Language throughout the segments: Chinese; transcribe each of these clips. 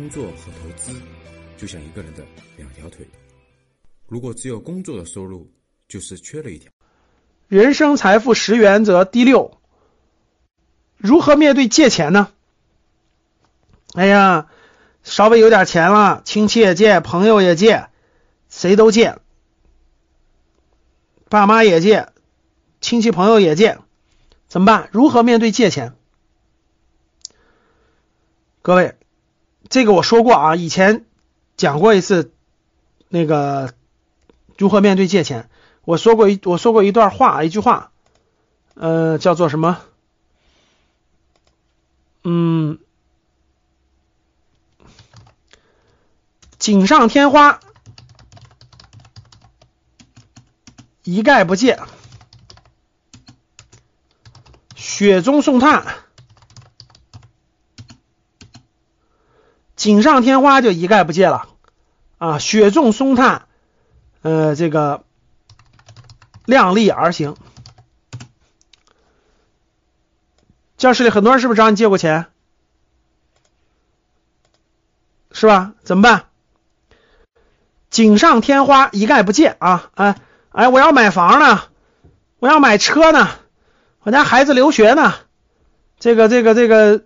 工作和投资就像一个人的两条腿，如果只有工作的收入，就是缺了一条。人生财富十原则第六，如何面对借钱呢？哎呀，稍微有点钱了，亲戚也借，朋友也借，谁都借，爸妈也借，亲戚朋友也借，怎么办？如何面对借钱？各位，这个我说过啊，以前讲过一次，那个如何面对借钱，我说过一我说过一段话，一句话，呃，叫做什么？嗯，锦上添花，一概不借；雪中送炭。锦上添花就一概不借了啊，雪中送炭，呃，这个量力而行。教室里很多人是不是找你借过钱？是吧？怎么办？锦上添花，一概不借啊！哎哎，我要买房呢，我要买车呢，我家孩子留学呢，这个这个这个，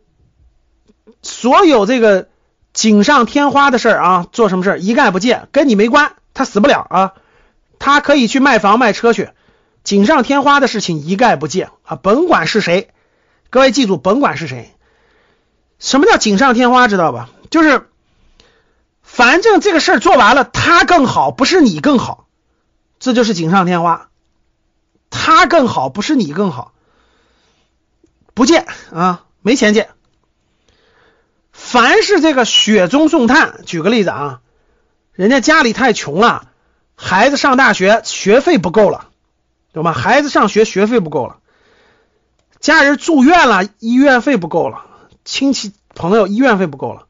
所有这个。锦上添花的事儿啊，做什么事儿一概不借，跟你没关，他死不了啊，他可以去卖房卖车去。锦上添花的事情一概不借啊，甭管是谁，各位记住，甭管是谁，什么叫锦上添花，知道吧？就是反正这个事儿做完了，他更好，不是你更好，这就是锦上添花。他更好，不是你更好，不借啊，没钱借。凡是这个雪中送炭，举个例子啊，人家家里太穷了，孩子上大学学费不够了，懂吗？孩子上学学费不够了，家人住院了，医院费不够了，亲戚朋友医院费不够了，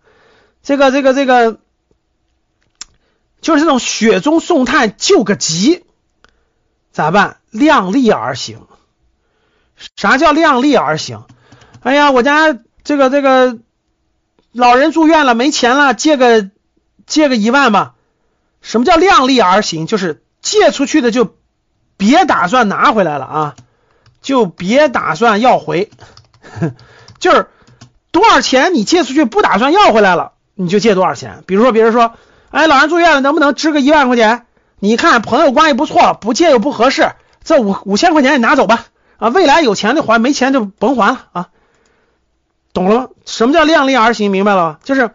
这个这个这个，就是这种雪中送炭救个急，咋办？量力而行。啥叫量力而行？哎呀，我家这个这个。老人住院了，没钱了，借个借个一万吧。什么叫量力而行？就是借出去的就别打算拿回来了啊，就别打算要回。就是多少钱你借出去不打算要回来了，你就借多少钱。比如说别人说，哎，老人住院了，能不能支个一万块钱？你看朋友关系不错，不借又不合适，这五五千块钱你拿走吧。啊，未来有钱的还，没钱就甭还了啊。懂了吗？什么叫量力而行？明白了吗？就是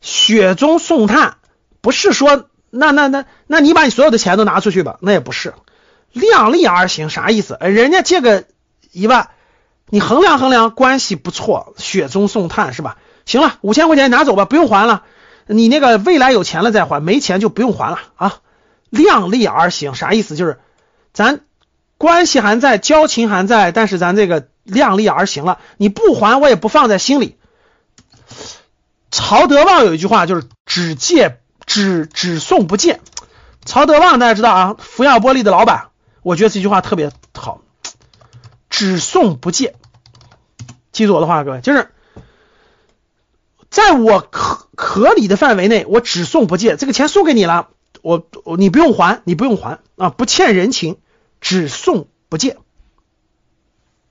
雪中送炭，不是说那那那那你把你所有的钱都拿出去吧，那也不是量力而行，啥意思？人家借个一万，你衡量衡量，关系不错，雪中送炭是吧？行了，五千块钱拿走吧，不用还了。你那个未来有钱了再还，没钱就不用还了啊。量力而行啥意思？就是咱关系还在，交情还在，但是咱这个。量力而行了，你不还我也不放在心里。曹德旺有一句话，就是只借只只送不借。曹德旺大家知道啊，福耀玻璃的老板，我觉得这句话特别好，只送不借。记住我的话，各位，就是在我可合理的范围内，我只送不借。这个钱送给你了，我我你不用还，你不用还啊，不欠人情，只送不借。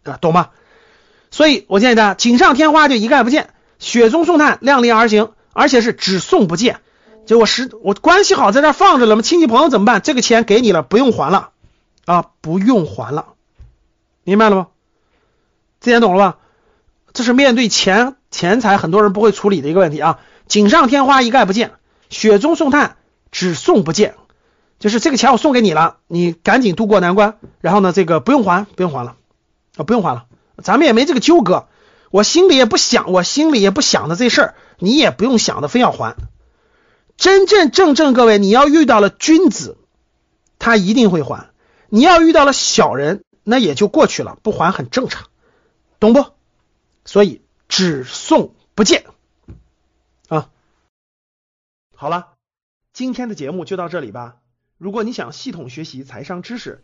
啊，懂吗？所以我建议大家，锦上添花就一概不见，雪中送炭，量力而行，而且是只送不借。就我实我关系好，在这放着了嘛？亲戚朋友怎么办？这个钱给你了，不用还了啊，不用还了，明白了吗？这点懂了吧？这是面对钱钱财，很多人不会处理的一个问题啊。锦上添花一概不见，雪中送炭只送不借，就是这个钱我送给你了，你赶紧渡过难关，然后呢，这个不用还，不用还了。啊，不用还了，咱们也没这个纠葛，我心里也不想，我心里也不想的这事儿，你也不用想的非要还。真真正正，各位，你要遇到了君子，他一定会还；你要遇到了小人，那也就过去了，不还很正常，懂不？所以只送不借啊。好了，今天的节目就到这里吧。如果你想系统学习财商知识，